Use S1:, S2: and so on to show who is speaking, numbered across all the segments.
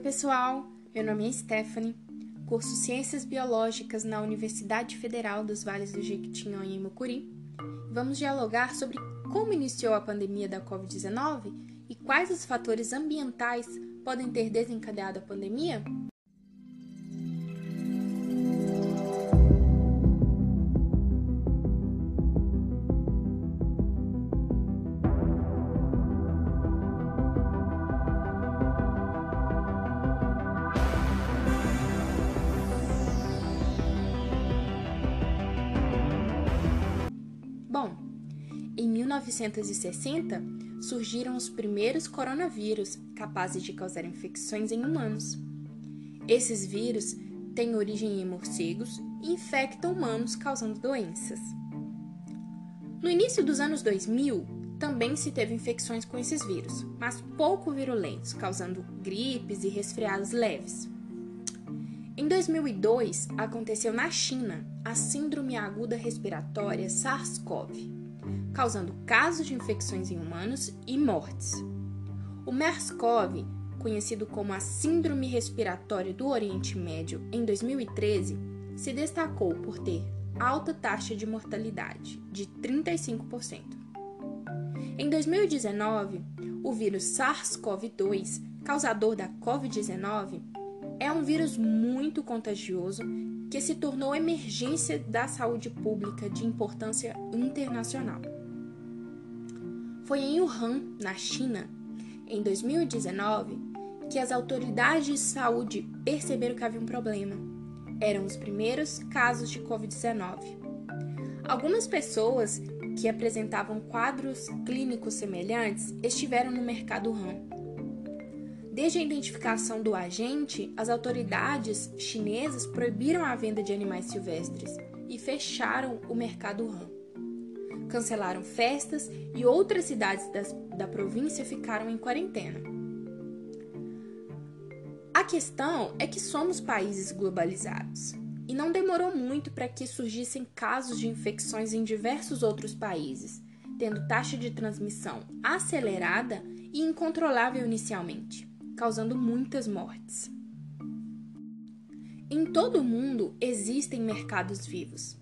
S1: pessoal, meu nome é Stephanie, curso Ciências Biológicas na Universidade Federal dos Vales do Jequitinhonha em Mucuri. Vamos dialogar sobre como iniciou a pandemia da Covid-19 e quais os fatores ambientais podem ter desencadeado a pandemia? 1960 surgiram os primeiros coronavírus capazes de causar infecções em humanos. Esses vírus têm origem em morcegos e infectam humanos causando doenças. No início dos anos 2000, também se teve infecções com esses vírus, mas pouco virulentos, causando gripes e resfriados leves. Em 2002, aconteceu na China a Síndrome Aguda Respiratória SARS-CoV, causando casos de infecções em humanos e mortes. O MERS-CoV, conhecido como a Síndrome Respiratória do Oriente Médio em 2013, se destacou por ter alta taxa de mortalidade, de 35%. Em 2019, o vírus SARS-CoV-2, causador da Covid-19, é um vírus muito contagioso que se tornou emergência da saúde pública de importância internacional. Foi em Wuhan, na China, em 2019, que as autoridades de saúde perceberam que havia um problema. Eram os primeiros casos de Covid-19. Algumas pessoas que apresentavam quadros clínicos semelhantes estiveram no mercado Wuhan Desde a identificação do agente, as autoridades chinesas proibiram a venda de animais silvestres e fecharam o mercado Han. Cancelaram festas e outras cidades das, da província ficaram em quarentena. A questão é que somos países globalizados e não demorou muito para que surgissem casos de infecções em diversos outros países, tendo taxa de transmissão acelerada e incontrolável inicialmente causando muitas mortes. Em todo o mundo existem mercados vivos.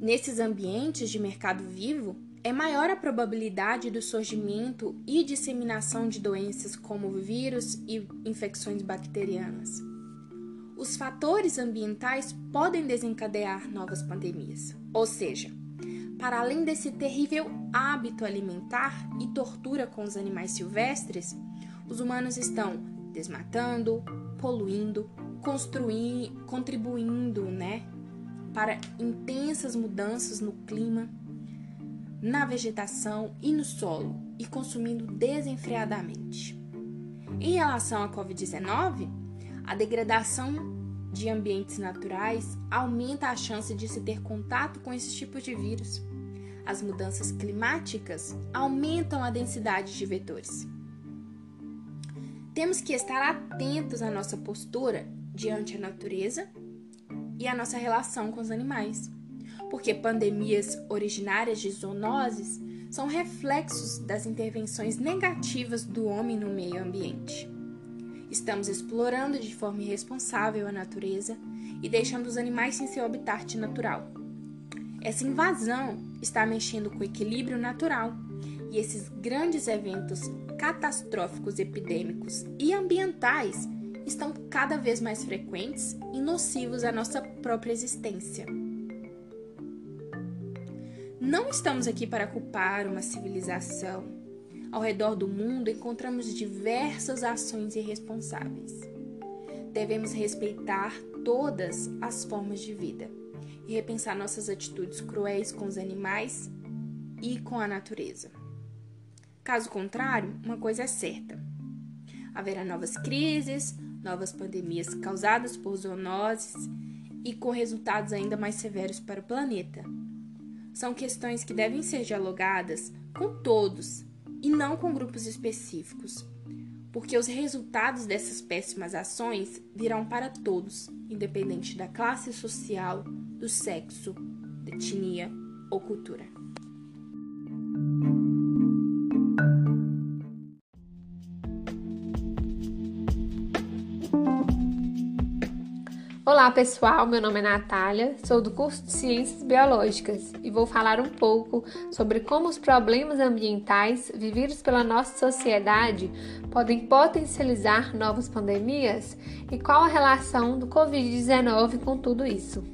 S1: Nesses ambientes de mercado vivo, é maior a probabilidade do surgimento e disseminação de doenças como vírus e infecções bacterianas. Os fatores ambientais podem desencadear novas pandemias, ou seja, para além desse terrível hábito alimentar e tortura com os animais silvestres, os humanos estão desmatando, poluindo, construindo, contribuindo, né, para intensas mudanças no clima, na vegetação e no solo e consumindo desenfreadamente. Em relação à COVID-19, a degradação de ambientes naturais aumenta a chance de se ter contato com esses tipos de vírus. As mudanças climáticas aumentam a densidade de vetores. Temos que estar atentos à nossa postura diante a natureza e à nossa relação com os animais, porque pandemias originárias de zoonoses são reflexos das intervenções negativas do homem no meio ambiente. Estamos explorando de forma irresponsável a natureza e deixando os animais sem seu habitat natural. Essa invasão está mexendo com o equilíbrio natural e esses grandes eventos catastróficos epidêmicos e ambientais estão cada vez mais frequentes e nocivos à nossa própria existência. Não estamos aqui para culpar uma civilização. Ao redor do mundo encontramos diversas ações irresponsáveis. Devemos respeitar todas as formas de vida e repensar nossas atitudes cruéis com os animais e com a natureza. Caso contrário, uma coisa é certa: haverá novas crises, novas pandemias causadas por zoonoses e com resultados ainda mais severos para o planeta. São questões que devem ser dialogadas com todos e não com grupos específicos, porque os resultados dessas péssimas ações virão para todos, independente da classe social, do sexo, da etnia ou cultura.
S2: Olá pessoal, meu nome é Natália, sou do curso de Ciências Biológicas e vou falar um pouco sobre como os problemas ambientais vividos pela nossa sociedade podem potencializar novas pandemias e qual a relação do Covid-19 com tudo isso.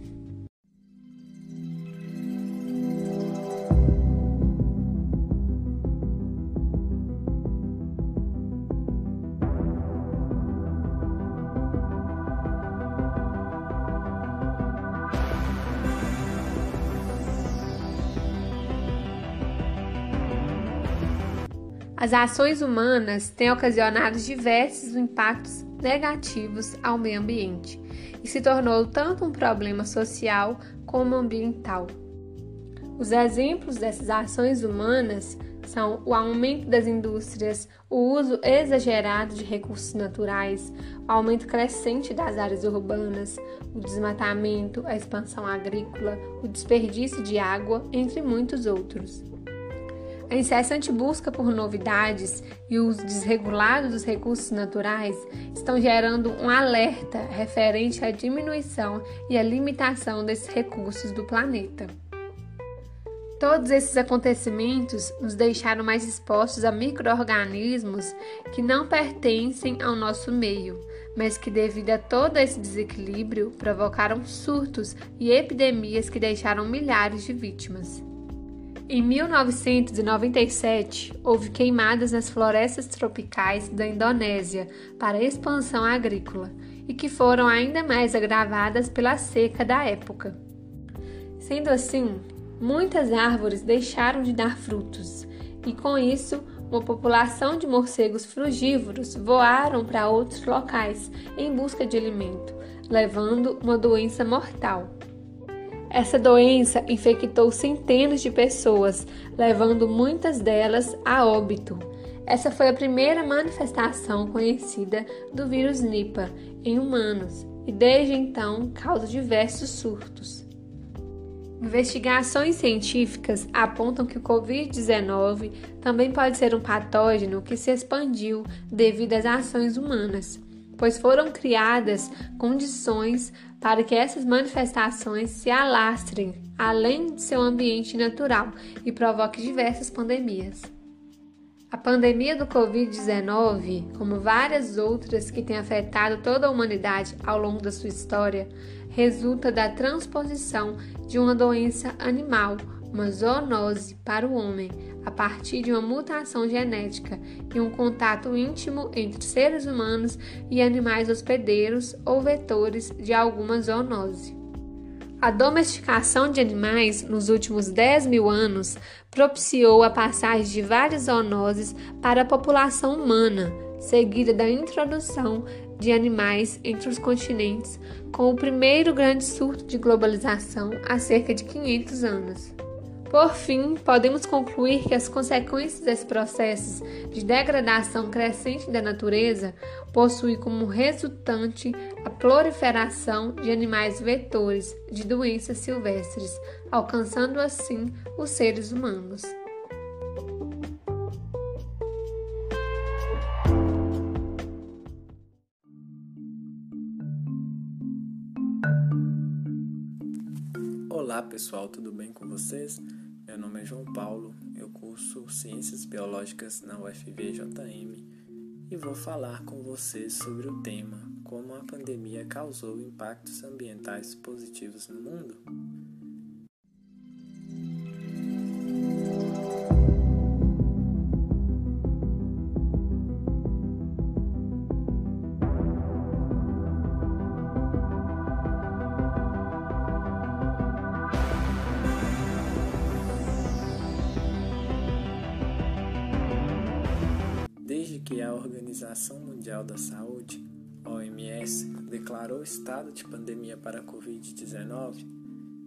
S2: As ações humanas têm ocasionado diversos impactos negativos ao meio ambiente e se tornou tanto um problema social como ambiental. Os exemplos dessas ações humanas são o aumento das indústrias, o uso exagerado de recursos naturais, o aumento crescente das áreas urbanas, o desmatamento, a expansão agrícola, o desperdício de água, entre muitos outros. A incessante busca por novidades e o uso desregulado dos recursos naturais estão gerando um alerta referente à diminuição e à limitação desses recursos do planeta. Todos esses acontecimentos nos deixaram mais expostos a microorganismos que não pertencem ao nosso meio, mas que, devido a todo esse desequilíbrio, provocaram surtos e epidemias que deixaram milhares de vítimas. Em 1997, houve queimadas nas florestas tropicais da Indonésia para expansão agrícola e que foram ainda mais agravadas pela seca da época. Sendo assim, muitas árvores deixaram de dar frutos e, com isso, uma população de morcegos frugívoros voaram para outros locais em busca de alimento, levando uma doença mortal. Essa doença infectou centenas de pessoas, levando muitas delas a óbito. Essa foi a primeira manifestação conhecida do vírus Nipah em humanos e desde então causa diversos surtos. Investigações científicas apontam que o Covid-19 também pode ser um patógeno que se expandiu devido às ações humanas pois foram criadas condições para que essas manifestações se alastrem além de seu ambiente natural e provoquem diversas pandemias. A pandemia do Covid-19, como várias outras que têm afetado toda a humanidade ao longo da sua história, resulta da transposição de uma doença animal uma zoonose para o homem a partir de uma mutação genética e um contato íntimo entre seres humanos e animais hospedeiros ou vetores de alguma zoonose. A domesticação de animais nos últimos 10 mil anos propiciou a passagem de várias zoonoses para a população humana, seguida da introdução de animais entre os continentes, com o primeiro grande surto de globalização há cerca de 500 anos. Por fim, podemos concluir que as consequências desse processo de degradação crescente da natureza possuem como resultante a proliferação de animais vetores de doenças silvestres, alcançando assim os seres humanos.
S3: Olá pessoal, tudo bem com vocês? Meu nome é João Paulo, eu curso Ciências Biológicas na UFVJM e vou falar com vocês sobre o tema como a pandemia causou impactos ambientais positivos no mundo. Organização Mundial da Saúde, OMS, declarou estado de pandemia para a Covid-19,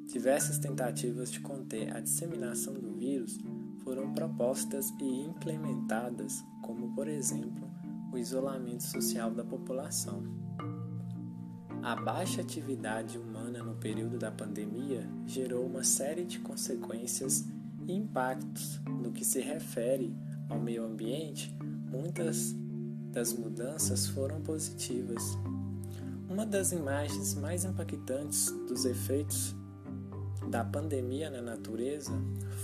S3: diversas tentativas de conter a disseminação do vírus foram propostas e implementadas, como, por exemplo, o isolamento social da população. A baixa atividade humana no período da pandemia gerou uma série de consequências e impactos no que se refere ao meio ambiente Muitas das mudanças foram positivas. Uma das imagens mais impactantes dos efeitos da pandemia na natureza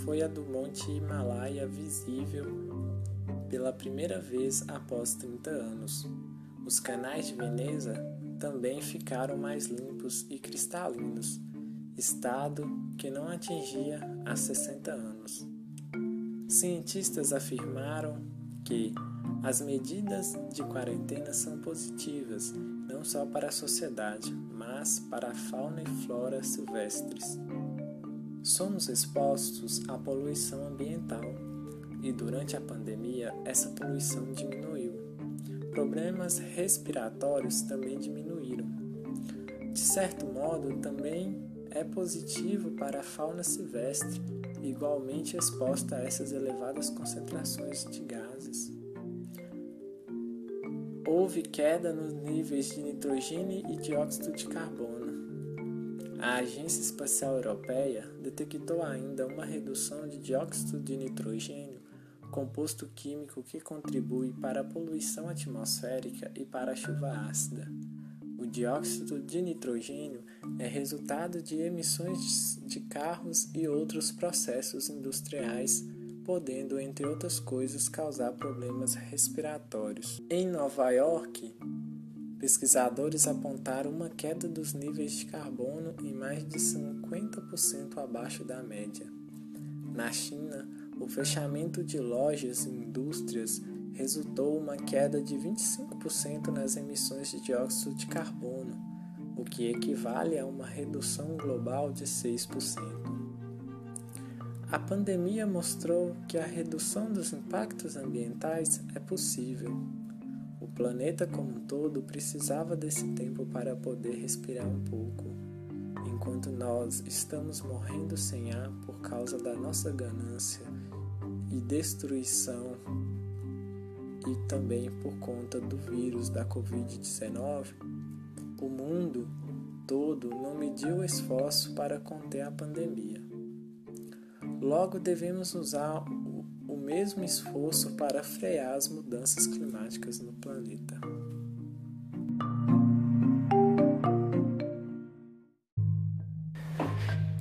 S3: foi a do Monte Himalaia visível pela primeira vez após 30 anos. Os canais de Veneza também ficaram mais limpos e cristalinos, estado que não atingia há 60 anos. Cientistas afirmaram que as medidas de quarentena são positivas não só para a sociedade, mas para a fauna e flora silvestres. Somos expostos à poluição ambiental e durante a pandemia essa poluição diminuiu. Problemas respiratórios também diminuíram. De certo modo, também é positivo para a fauna silvestre, igualmente exposta a essas elevadas concentrações de gases. Houve queda nos níveis de nitrogênio e dióxido de carbono. A Agência Espacial Europeia detectou ainda uma redução de dióxido de nitrogênio, composto químico que contribui para a poluição atmosférica e para a chuva ácida. O dióxido de nitrogênio é resultado de emissões de carros e outros processos industriais podendo, entre outras coisas, causar problemas respiratórios. Em Nova York, pesquisadores apontaram uma queda dos níveis de carbono em mais de 50% abaixo da média. Na China, o fechamento de lojas e indústrias resultou uma queda de 25% nas emissões de dióxido de carbono, o que equivale a uma redução global de 6%. A pandemia mostrou que a redução dos impactos ambientais é possível. O planeta como um todo precisava desse tempo para poder respirar um pouco, enquanto nós estamos morrendo sem ar por causa da nossa ganância e destruição e também por conta do vírus da Covid-19, o mundo todo não mediu esforço para conter a pandemia. Logo, devemos usar o mesmo esforço para frear as mudanças climáticas no planeta.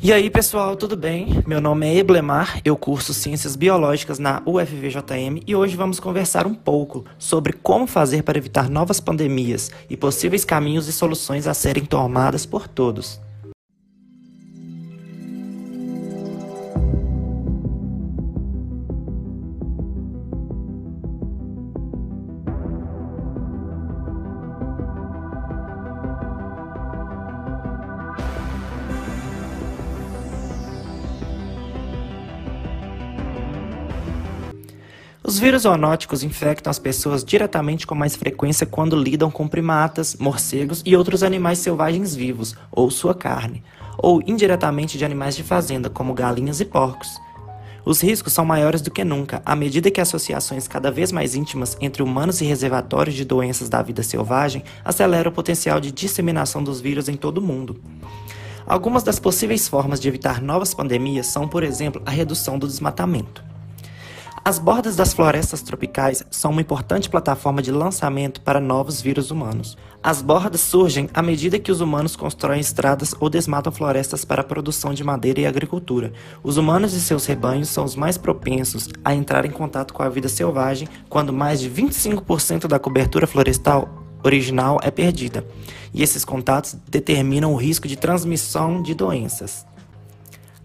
S4: E aí, pessoal, tudo bem? Meu nome é Eblemar, eu curso Ciências Biológicas na UFVJM e hoje vamos conversar um pouco sobre como fazer para evitar novas pandemias e possíveis caminhos e soluções a serem tomadas por todos. Os vírus zoonóticos infectam as pessoas diretamente com mais frequência quando lidam com primatas, morcegos e outros animais selvagens vivos, ou sua carne, ou indiretamente de animais de fazenda, como galinhas e porcos. Os riscos são maiores do que nunca à medida que associações cada vez mais íntimas entre humanos e reservatórios de doenças da vida selvagem aceleram o potencial de disseminação dos vírus em todo o mundo. Algumas das possíveis formas de evitar novas pandemias são, por exemplo, a redução do desmatamento. As bordas das florestas tropicais são uma importante plataforma de lançamento para novos vírus humanos. As bordas surgem à medida que os humanos constroem estradas ou desmatam florestas para a produção de madeira e agricultura. Os humanos e seus rebanhos são os mais propensos a entrar em contato com a vida selvagem quando mais de 25% da cobertura florestal original é perdida. E esses contatos determinam o risco de transmissão de doenças.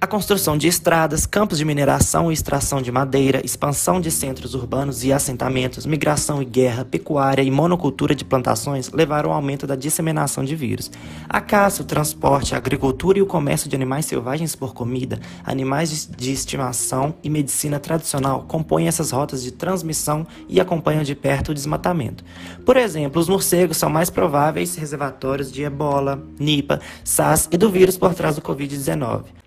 S4: A construção de estradas, campos de mineração e extração de madeira, expansão de centros urbanos e assentamentos, migração e guerra, pecuária e monocultura de plantações levaram ao aumento da disseminação de vírus. A caça, o transporte, a agricultura e o comércio de animais selvagens por comida, animais de estimação e medicina tradicional compõem essas rotas de transmissão e acompanham de perto o desmatamento. Por exemplo, os morcegos são mais prováveis reservatórios de ebola, nipa, SARS e do vírus por trás do Covid-19.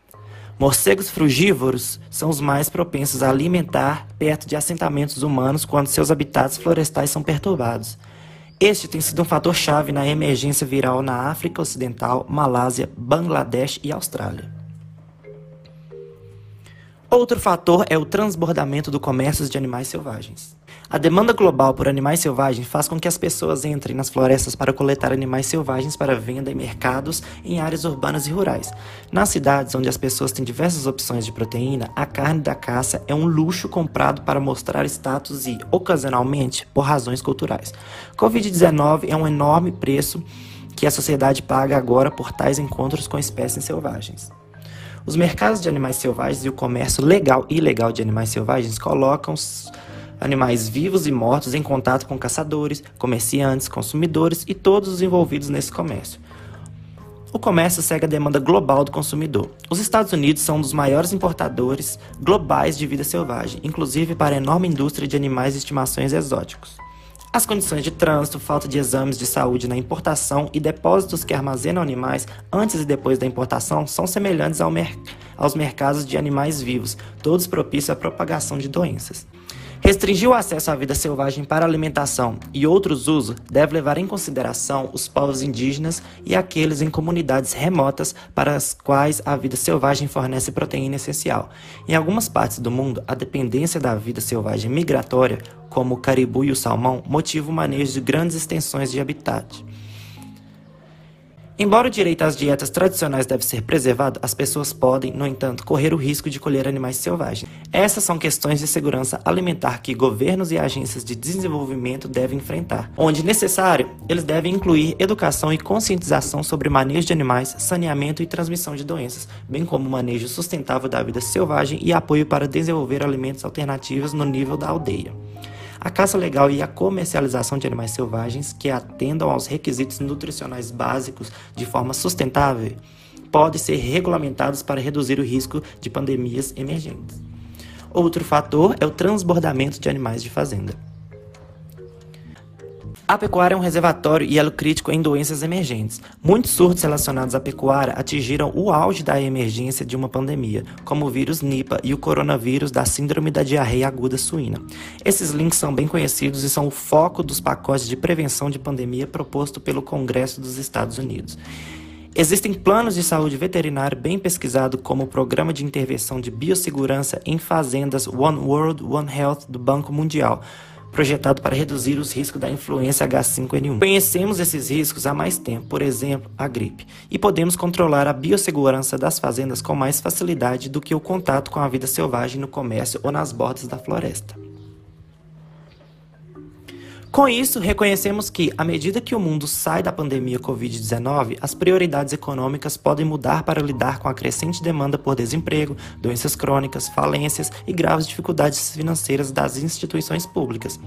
S4: Morcegos frugívoros são os mais propensos a alimentar perto de assentamentos humanos quando seus habitats florestais são perturbados. Este tem sido um fator chave na emergência viral na África Ocidental, Malásia, Bangladesh e Austrália. Outro fator é o transbordamento do comércio de animais selvagens. A demanda global por animais selvagens faz com que as pessoas entrem nas florestas para coletar animais selvagens para venda em mercados em áreas urbanas e rurais. Nas cidades, onde as pessoas têm diversas opções de proteína, a carne da caça é um luxo comprado para mostrar status e, ocasionalmente, por razões culturais. Covid-19 é um enorme preço que a sociedade paga agora por tais encontros com espécies selvagens. Os mercados de animais selvagens e o comércio legal e ilegal de animais selvagens colocam animais vivos e mortos em contato com caçadores, comerciantes, consumidores e todos os envolvidos nesse comércio. O comércio segue a demanda global do consumidor. Os Estados Unidos são um dos maiores importadores globais de vida selvagem, inclusive para a enorme indústria de animais de estimações exóticos. As condições de trânsito, falta de exames de saúde na importação e depósitos que armazenam animais antes e depois da importação são semelhantes ao mer aos mercados de animais vivos, todos propícios à propagação de doenças. Restringir o acesso à vida selvagem para alimentação e outros usos deve levar em consideração os povos indígenas e aqueles em comunidades remotas para as quais a vida selvagem fornece proteína essencial. Em algumas partes do mundo, a dependência da vida selvagem migratória, como o caribu e o salmão, motiva o manejo de grandes extensões de habitat. Embora o direito às dietas tradicionais deve ser preservado, as pessoas podem, no entanto, correr o risco de colher animais selvagens. Essas são questões de segurança alimentar que governos e agências de desenvolvimento devem enfrentar. Onde necessário, eles devem incluir educação e conscientização sobre manejo de animais, saneamento e transmissão de doenças, bem como manejo sustentável da vida selvagem e apoio para desenvolver alimentos alternativos no nível da aldeia. A caça legal e a comercialização de animais selvagens que atendam aos requisitos nutricionais básicos de forma sustentável podem ser regulamentados para reduzir o risco de pandemias emergentes. Outro fator é o transbordamento de animais de fazenda. A pecuária é um reservatório e elo crítico em doenças emergentes. Muitos surtos relacionados à pecuária atingiram o auge da emergência de uma pandemia, como o vírus Nipah e o coronavírus da síndrome da diarreia aguda suína. Esses links são bem conhecidos e são o foco dos pacotes de prevenção de pandemia proposto pelo Congresso dos Estados Unidos. Existem planos de saúde veterinária bem pesquisados, como o Programa de Intervenção de Biossegurança em Fazendas One World, One Health do Banco Mundial projetado para reduzir os riscos da influenza H5N1. Conhecemos esses riscos há mais tempo, por exemplo, a gripe, e podemos controlar a biossegurança das fazendas com mais facilidade do que o contato com a vida selvagem no comércio ou nas bordas da floresta. Com isso, reconhecemos que, à medida que o mundo sai da pandemia Covid-19, as prioridades econômicas podem mudar para lidar com a crescente demanda por desemprego, doenças crônicas, falências e graves dificuldades financeiras das instituições públicas.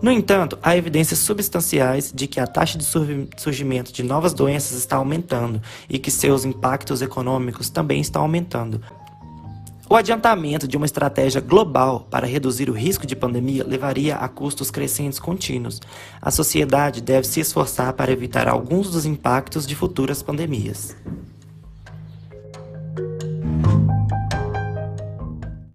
S4: No entanto, há evidências substanciais de que a taxa de surgimento de novas doenças está aumentando e que seus impactos econômicos também estão aumentando, o adiantamento de uma estratégia global para reduzir o risco de pandemia levaria a custos crescentes contínuos. A sociedade deve se esforçar para evitar alguns dos impactos de futuras pandemias.